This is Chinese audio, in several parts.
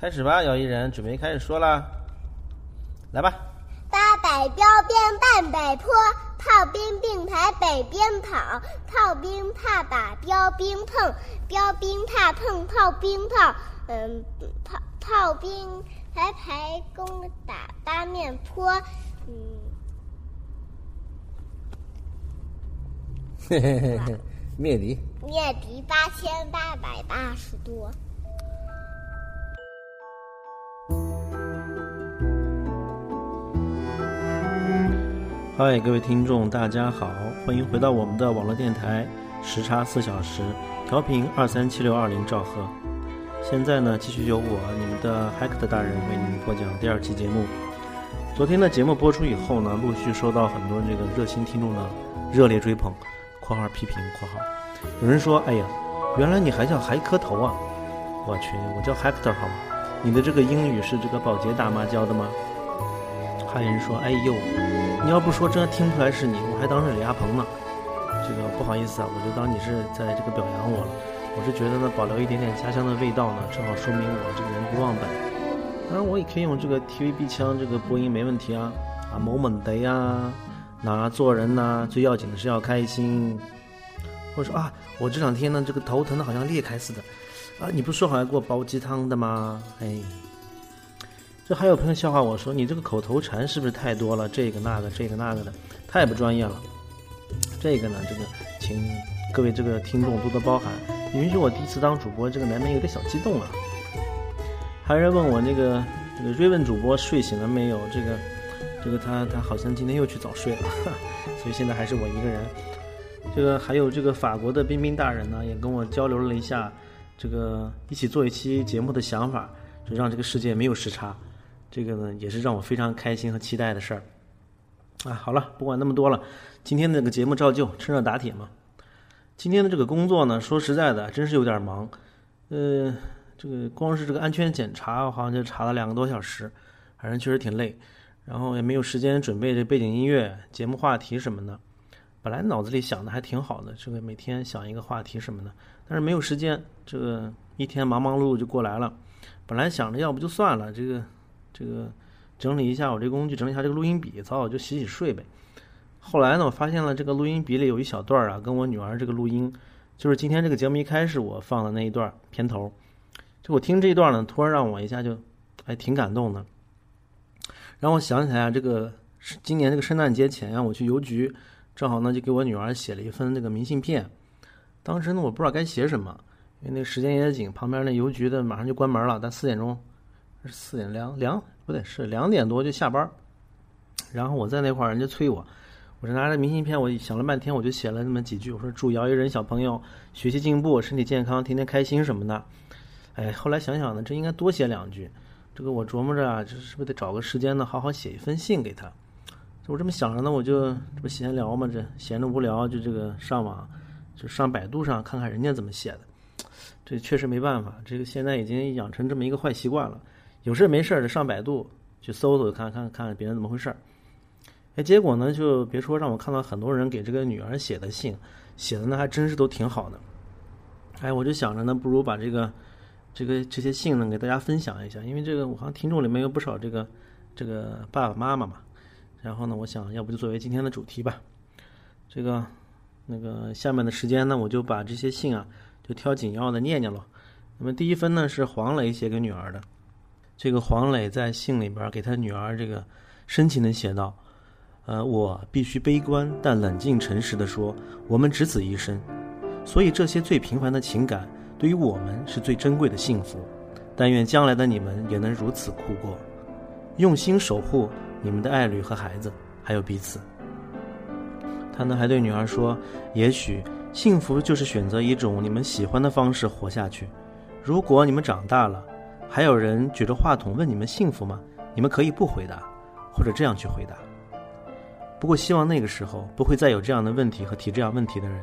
开始吧，姚一人，准备开始说啦，来吧。八百标兵半百坡，炮兵并排北边跑，炮兵怕把标兵碰，标兵怕碰炮兵炮。嗯，炮炮兵排排攻打八面坡，嗯。嘿嘿嘿嘿，灭敌。灭敌八千八百八十多。嗨，各位听众，大家好，欢迎回到我们的网络电台时差四小时，调频二三七六二零兆赫。现在呢，继续由我你们的海克特大人为您播讲第二期节目。昨天的节目播出以后呢，陆续收到很多这个热心听众的热烈追捧（括号批评括号）。有人说：“哎呀，原来你还叫海磕头啊！”我去，我叫海克特好吗？你的这个英语是这个保洁大妈教的吗？还有人说：“哎呦。”你要不说，真听不出来是你，我还当是李亚鹏呢。这个不好意思啊，我就当你是在这个表扬我了。我是觉得呢，保留一点点家乡的味道呢，正好说明我这个人不忘本。当然，我也可以用这个 TVB 腔这个播音，没问题啊。啊，某某的呀，那做人呢，最要紧的是要开心。或者说啊，我这两天呢，这个头疼的好像裂开似的。啊，你不说好要给我煲鸡汤的吗？哎。这还有朋友笑话我说：“你这个口头禅是不是太多了？这个那个，这个那个的，太不专业了。”这个呢，这个请各位这个听众多多包涵。允许我第一次当主播，这个难免有点小激动啊。还有人问我那个这个瑞文主播睡醒了没有？这个这个他他好像今天又去早睡了，所以现在还是我一个人。这个还有这个法国的彬彬大人呢，也跟我交流了一下这个一起做一期节目的想法，就让这个世界没有时差。这个呢，也是让我非常开心和期待的事儿，啊，好了，不管那么多了，今天这个节目照旧，趁热打铁嘛。今天的这个工作呢，说实在的，真是有点忙，呃，这个光是这个安全检查，我好像就查了两个多小时，反正确实挺累，然后也没有时间准备这背景音乐、节目话题什么的。本来脑子里想的还挺好的，这个每天想一个话题什么的，但是没有时间，这个一天忙忙碌碌就过来了。本来想着要不就算了，这个。这个整理一下我这工具，整理一下这个录音笔，早早就洗洗睡呗。后来呢，我发现了这个录音笔里有一小段啊，跟我女儿这个录音，就是今天这个节目一开始我放的那一段片头。就我听这一段呢，突然让我一下就还挺感动的。让我想起来啊，这个今年这个圣诞节前啊，我去邮局，正好呢就给我女儿写了一封那个明信片。当时呢，我不知道该写什么，因为那个时间也紧，旁边那邮局的马上就关门了，但四点钟。四点两两不对，是两点多就下班然后我在那块儿，人家催我，我这拿着明信片，我想了半天，我就写了那么几句，我说祝姚一人小朋友学习进步，身体健康，天天开心什么的。哎，后来想想呢，这应该多写两句。这个我琢磨着啊，这是不是得找个时间呢，好好写一封信给他？我这么想着呢，我就这不闲聊嘛，这闲着无聊就这个上网，就上百度上看看人家怎么写的。这确实没办法，这个现在已经养成这么一个坏习惯了。有事没事的上百度去搜搜看看看别人怎么回事儿，哎，结果呢就别说让我看到很多人给这个女儿写的信，写的呢还真是都挺好的，哎，我就想着呢，不如把这个这个这些信呢给大家分享一下，因为这个我好像听众里面有不少这个这个爸爸妈妈嘛，然后呢，我想要不就作为今天的主题吧，这个那个下面的时间呢，我就把这些信啊就挑紧要的念念了。那么第一封呢是黄磊写给女儿的。这个黄磊在信里边给他女儿这个深情的写道：“呃，我必须悲观但冷静诚实的说，我们只此一生，所以这些最平凡的情感对于我们是最珍贵的幸福。但愿将来的你们也能如此度过，用心守护你们的爱侣和孩子，还有彼此。”他呢还对女儿说：“也许幸福就是选择一种你们喜欢的方式活下去。如果你们长大了。”还有人举着话筒问你们幸福吗？你们可以不回答，或者这样去回答。不过希望那个时候不会再有这样的问题和提这样问题的人。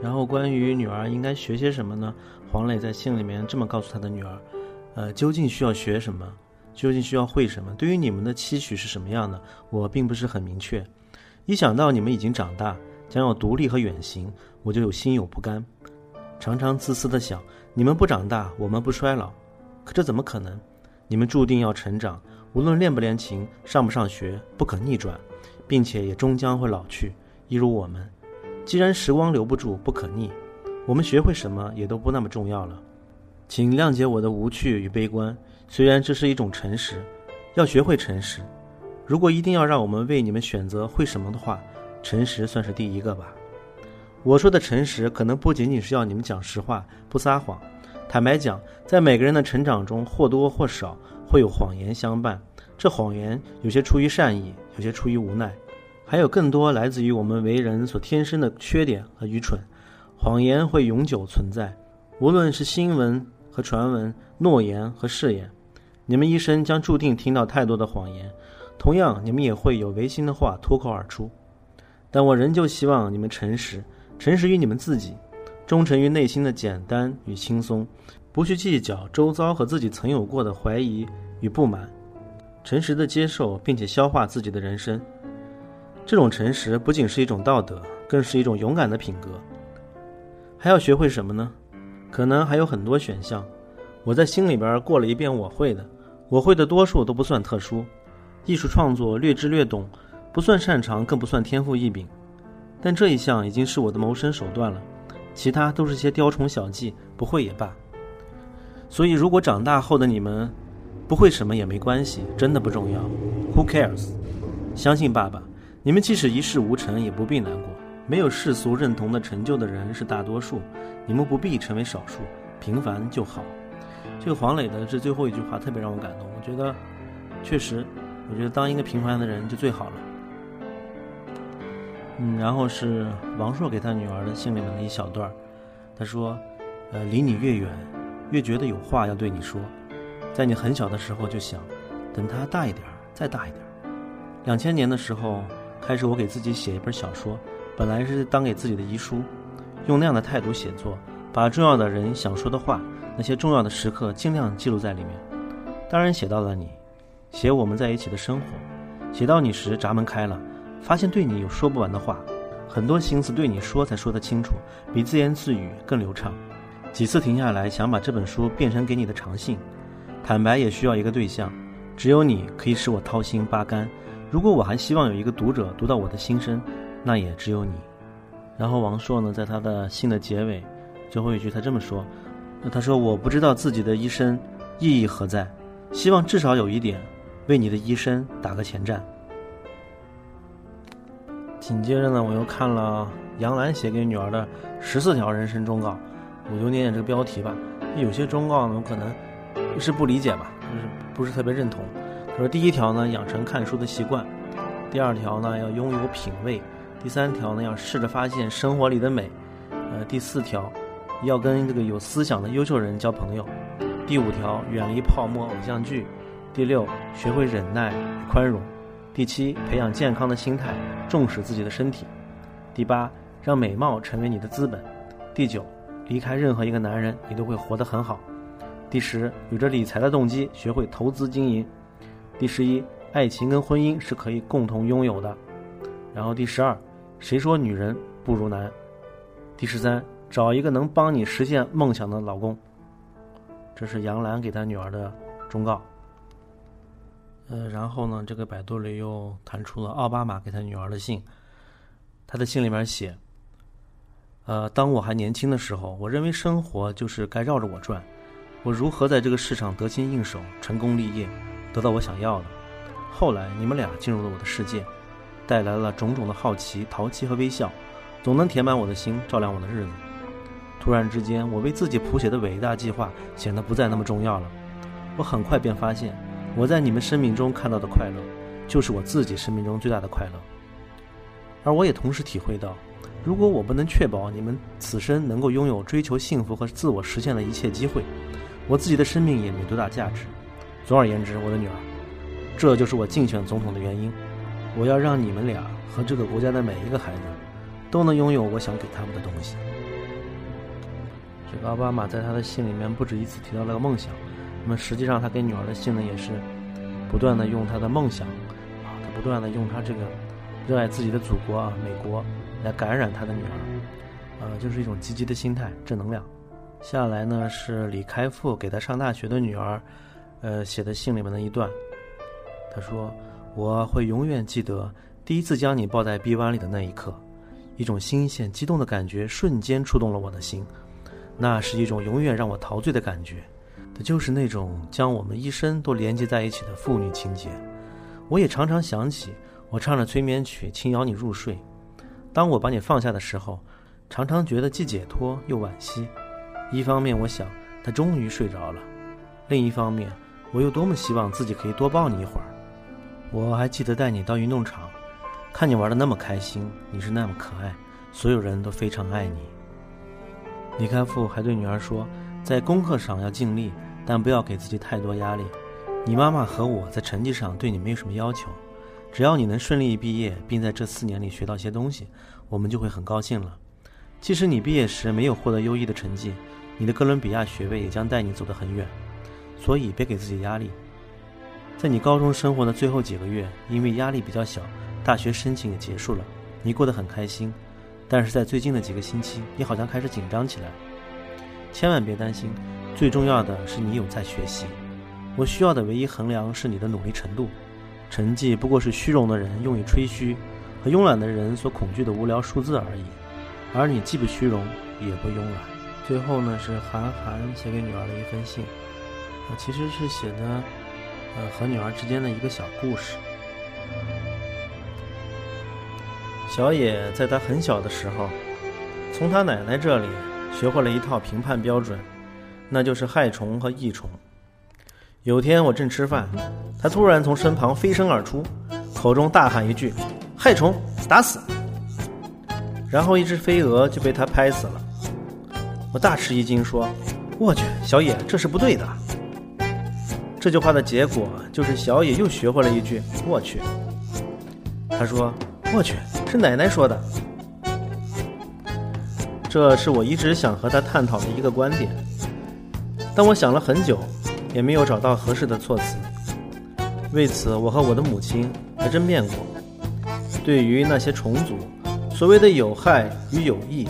然后关于女儿应该学些什么呢？黄磊在信里面这么告诉他的女儿：，呃，究竟需要学什么？究竟需要会什么？对于你们的期许是什么样的？我并不是很明确。一想到你们已经长大，将要独立和远行，我就有心有不甘。常常自私的想。你们不长大，我们不衰老，可这怎么可能？你们注定要成长，无论练不练琴，上不上学，不可逆转，并且也终将会老去，一如我们。既然时光留不住，不可逆，我们学会什么也都不那么重要了。请谅解我的无趣与悲观，虽然这是一种诚实，要学会诚实。如果一定要让我们为你们选择会什么的话，诚实算是第一个吧。我说的诚实，可能不仅仅是要你们讲实话，不撒谎。坦白讲，在每个人的成长中，或多或少会有谎言相伴。这谎言有些出于善意，有些出于无奈，还有更多来自于我们为人所天生的缺点和愚蠢。谎言会永久存在，无论是新闻和传闻、诺言和誓言，你们一生将注定听到太多的谎言。同样，你们也会有违心的话脱口而出。但我仍旧希望你们诚实，诚实于你们自己。忠诚于内心的简单与轻松，不去计较周遭和自己曾有过的怀疑与不满，诚实的接受并且消化自己的人生。这种诚实不仅是一种道德，更是一种勇敢的品格。还要学会什么呢？可能还有很多选项。我在心里边过了一遍我会的，我会的多数都不算特殊，艺术创作略知略懂，不算擅长，更不算天赋异禀。但这一项已经是我的谋生手段了。其他都是些雕虫小技，不会也罢。所以，如果长大后的你们不会什么也没关系，真的不重要。Who cares？相信爸爸，你们即使一事无成，也不必难过。没有世俗认同的成就的人是大多数，你们不必成为少数，平凡就好。这个黄磊的这最后一句话特别让我感动。我觉得，确实，我觉得当一个平凡的人就最好了。嗯，然后是王朔给他女儿的信里面的一小段他说：“呃，离你越远，越觉得有话要对你说。在你很小的时候就想，等他大一点，再大一点。两千年的时候开始，我给自己写一本小说，本来是当给自己的遗书，用那样的态度写作，把重要的人想说的话，那些重要的时刻尽量记录在里面。当然写到了你，写我们在一起的生活，写到你时闸门开了。”发现对你有说不完的话，很多心思对你说才说得清楚，比自言自语更流畅。几次停下来想把这本书变成给你的长信，坦白也需要一个对象，只有你可以使我掏心扒肝。如果我还希望有一个读者读到我的心声，那也只有你。然后王朔呢，在他的信的结尾，最后一句他这么说：，那他说我不知道自己的一生意义何在，希望至少有一点，为你的一生打个前站。紧接着呢，我又看了杨澜写给女儿的十四条人生忠告，我就念念这个标题吧。有些忠告呢，我可能是不理解吧，就是不是特别认同。他说：第一条呢，养成看书的习惯；第二条呢，要拥有品味；第三条呢，要试着发现生活里的美；呃，第四条，要跟这个有思想的优秀人交朋友；第五条，远离泡沫偶像剧；第六，学会忍耐与宽容。第七，培养健康的心态，重视自己的身体；第八，让美貌成为你的资本；第九，离开任何一个男人，你都会活得很好；第十，有着理财的动机，学会投资经营；第十一，爱情跟婚姻是可以共同拥有的；然后第十二，谁说女人不如男？第十三，找一个能帮你实现梦想的老公。这是杨澜给她女儿的忠告。呃，然后呢，这个百度里又弹出了奥巴马给他女儿的信。他的信里面写：“呃，当我还年轻的时候，我认为生活就是该绕着我转。我如何在这个世上得心应手、成功立业，得到我想要的？后来你们俩进入了我的世界，带来了种种的好奇、淘气和微笑，总能填满我的心，照亮我的日子。突然之间，我为自己谱写的伟大计划显得不再那么重要了。我很快便发现。”我在你们生命中看到的快乐，就是我自己生命中最大的快乐。而我也同时体会到，如果我不能确保你们此生能够拥有追求幸福和自我实现的一切机会，我自己的生命也没多大价值。总而言之，我的女儿，这就是我竞选总统的原因。我要让你们俩和这个国家的每一个孩子，都能拥有我想给他们的东西。这个奥巴马在他的信里面不止一次提到了个梦想。那么实际上，他给女儿的信呢，也是不断的用他的梦想啊，他不断的用他这个热爱自己的祖国啊，美国来感染他的女儿，呃，就是一种积极的心态，正能量。下来呢是李开复给他上大学的女儿，呃写的信里面的一段。他说：“我会永远记得第一次将你抱在臂弯里的那一刻，一种新鲜、激动的感觉瞬间触动了我的心。那是一种永远让我陶醉的感觉，的就是那种将我们一生都连接在一起的父女情结。我也常常想起我唱着催眠曲轻摇你入睡，当我把你放下的时候，常常觉得既解脱又惋惜。一方面，我想他终于睡着了；另一方面，我又多么希望自己可以多抱你一会儿。”我还记得带你到运动场，看你玩的那么开心，你是那么可爱，所有人都非常爱你。李开复还对女儿说，在功课上要尽力，但不要给自己太多压力。你妈妈和我在成绩上对你没有什么要求，只要你能顺利毕业，并在这四年里学到些东西，我们就会很高兴了。即使你毕业时没有获得优异的成绩，你的哥伦比亚学位也将带你走得很远，所以别给自己压力。在你高中生活的最后几个月，因为压力比较小，大学申请也结束了，你过得很开心。但是在最近的几个星期，你好像开始紧张起来。千万别担心，最重要的是你有在学习。我需要的唯一衡量是你的努力程度，成绩不过是虚荣的人用以吹嘘，和慵懒的人所恐惧的无聊数字而已。而你既不虚荣，也不慵懒。最后呢，是韩寒写给女儿的一封信，其实是写的。呃，和女儿之间的一个小故事。小野在他很小的时候，从他奶奶这里学会了一套评判标准，那就是害虫和益虫。有天我正吃饭，他突然从身旁飞身而出，口中大喊一句：“害虫，打死！”然后一只飞蛾就被他拍死了。我大吃一惊，说：“我去，小野，这是不对的。”这句话的结果就是小野又学会了一句“我去”。他说：“我去，是奶奶说的。”这是我一直想和他探讨的一个观点，但我想了很久，也没有找到合适的措辞。为此，我和我的母亲还争辩过。对于那些虫族，所谓的有害与有益，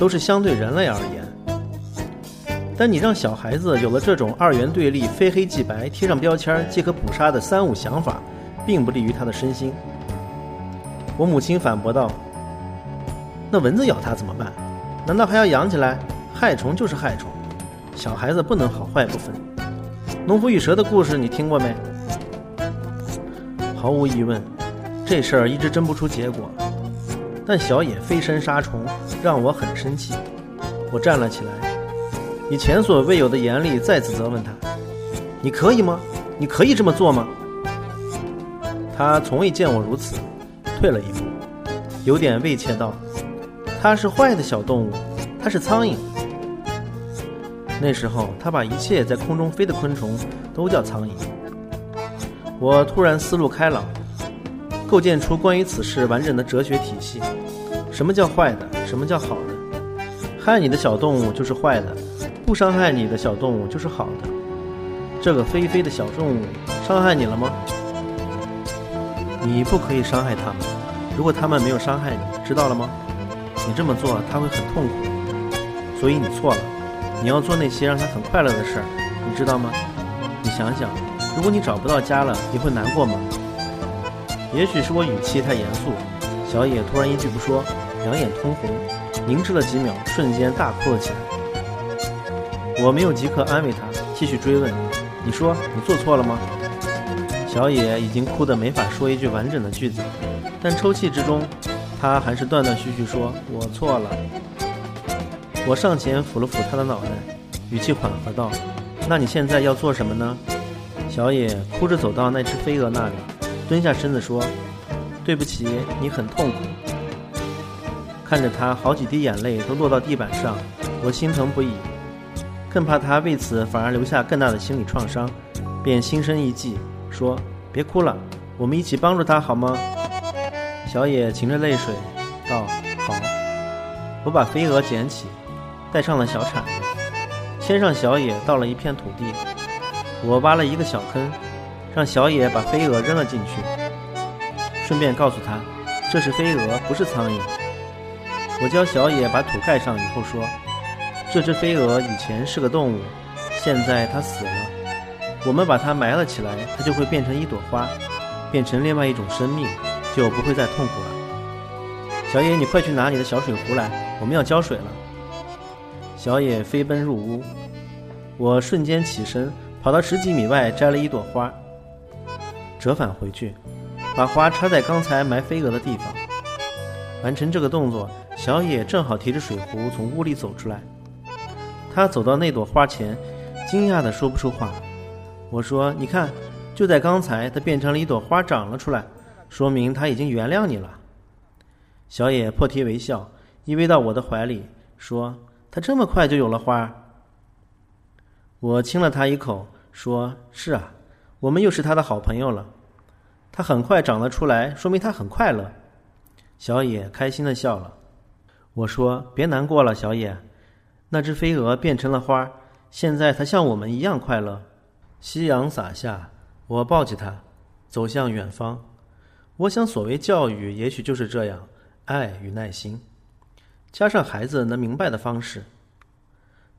都是相对人类而言。但你让小孩子有了这种二元对立、非黑即白、贴上标签即可捕杀的三无想法，并不利于他的身心。我母亲反驳道：“那蚊子咬他怎么办？难道还要养起来？害虫就是害虫，小孩子不能好坏不分。农夫与蛇的故事你听过没？毫无疑问，这事儿一直争不出结果。但小野飞身杀虫，让我很生气。我站了起来。”以前所未有的严厉再次责问他：“你可以吗？你可以这么做吗？”他从未见我如此，退了一步，有点畏怯道：“它是坏的小动物，它是苍蝇。”那时候，他把一切在空中飞的昆虫都叫苍蝇。我突然思路开朗，构建出关于此事完整的哲学体系：什么叫坏的？什么叫好的？害你的小动物就是坏的。不伤害你的小动物就是好的。这个飞飞的小动物伤害你了吗？你不可以伤害它们。如果它们没有伤害你，知道了吗？你这么做，他会很痛苦。所以你错了。你要做那些让他很快乐的事儿，你知道吗？你想想，如果你找不到家了，你会难过吗？也许是我语气太严肃，小野突然一句不说，两眼通红，凝滞了几秒，瞬间大哭了起来。我没有即刻安慰他，继续追问：“你说你做错了吗？”小野已经哭得没法说一句完整的句子，但抽泣之中，他还是断断续续说：“我错了。”我上前抚了抚他的脑袋，语气缓和道：“那你现在要做什么呢？”小野哭着走到那只飞蛾那里，蹲下身子说：“对不起，你很痛苦。”看着他好几滴眼泪都落到地板上，我心疼不已。更怕他为此反而留下更大的心理创伤，便心生一计，说：“别哭了，我们一起帮助他好吗？”小野噙着泪水道：“好。”我把飞蛾捡起，带上了小铲子，牵上小野到了一片土地。我挖了一个小坑，让小野把飞蛾扔了进去，顺便告诉他：“这是飞蛾，不是苍蝇。”我教小野把土盖上以后说。这只飞蛾以前是个动物，现在它死了，我们把它埋了起来，它就会变成一朵花，变成另外一种生命，就不会再痛苦了。小野，你快去拿你的小水壶来，我们要浇水了。小野飞奔入屋，我瞬间起身，跑到十几米外摘了一朵花，折返回去，把花插在刚才埋飞蛾的地方。完成这个动作，小野正好提着水壶从屋里走出来。他走到那朵花前，惊讶的说不出话。我说：“你看，就在刚才，它变成了一朵花，长了出来，说明他已经原谅你了。”小野破涕为笑，依偎到我的怀里，说：“他这么快就有了花？”我亲了他一口，说：“是啊，我们又是他的好朋友了。他很快长了出来，说明他很快乐。”小野开心的笑了。我说：“别难过了，小野。”那只飞蛾变成了花，现在它像我们一样快乐。夕阳洒下，我抱起它，走向远方。我想，所谓教育，也许就是这样：爱与耐心，加上孩子能明白的方式。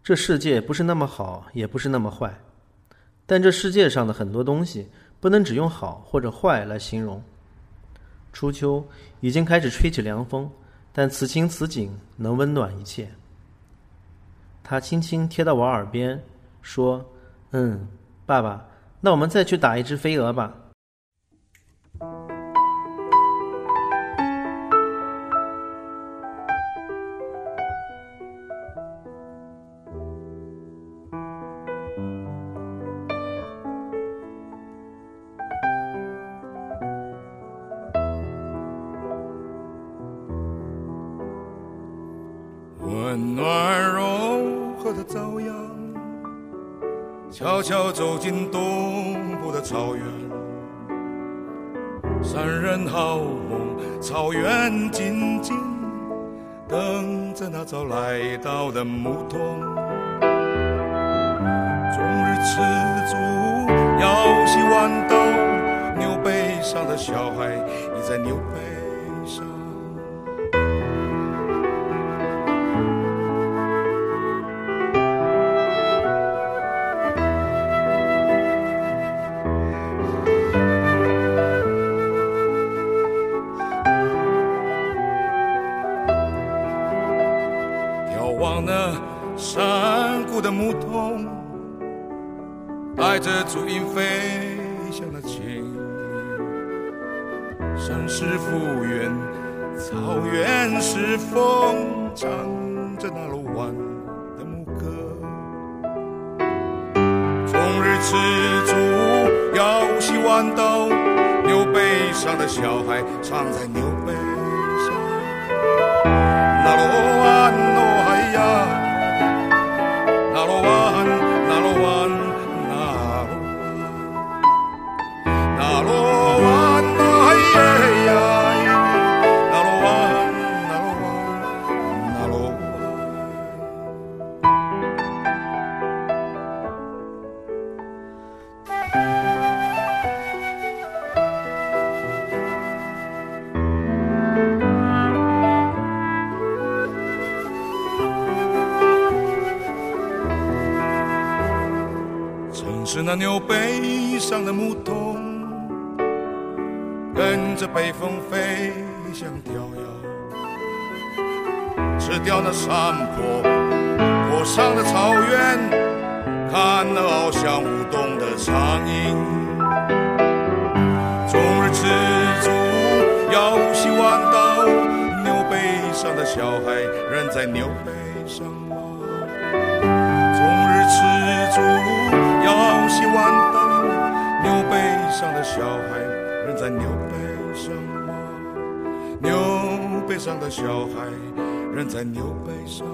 这世界不是那么好，也不是那么坏，但这世界上的很多东西不能只用好或者坏来形容。初秋已经开始吹起凉风，但此情此景能温暖一切。他轻轻贴到我耳边，说：“嗯，爸爸，那我们再去打一只飞蛾吧。”悄悄走进东部的草原。山人好梦，草原静静等着那早来到的牧童。终日吃足，腰系弯刀，牛背上的小孩倚在牛背着那路弯的牧歌。终日吃足，腰系豌豆，牛背上的小孩藏在牛背那牛背上的牧童，跟着北风飞向迢遥，吃掉那山坡坡上的草原，看那翱翔舞动的苍鹰。终日吃足，腰系豌豆，牛背上的小孩仍在牛背上吗？终日吃足，腰系豌豆，牛背上的小孩仍在牛背上吗？牛背上的小孩仍在牛背上。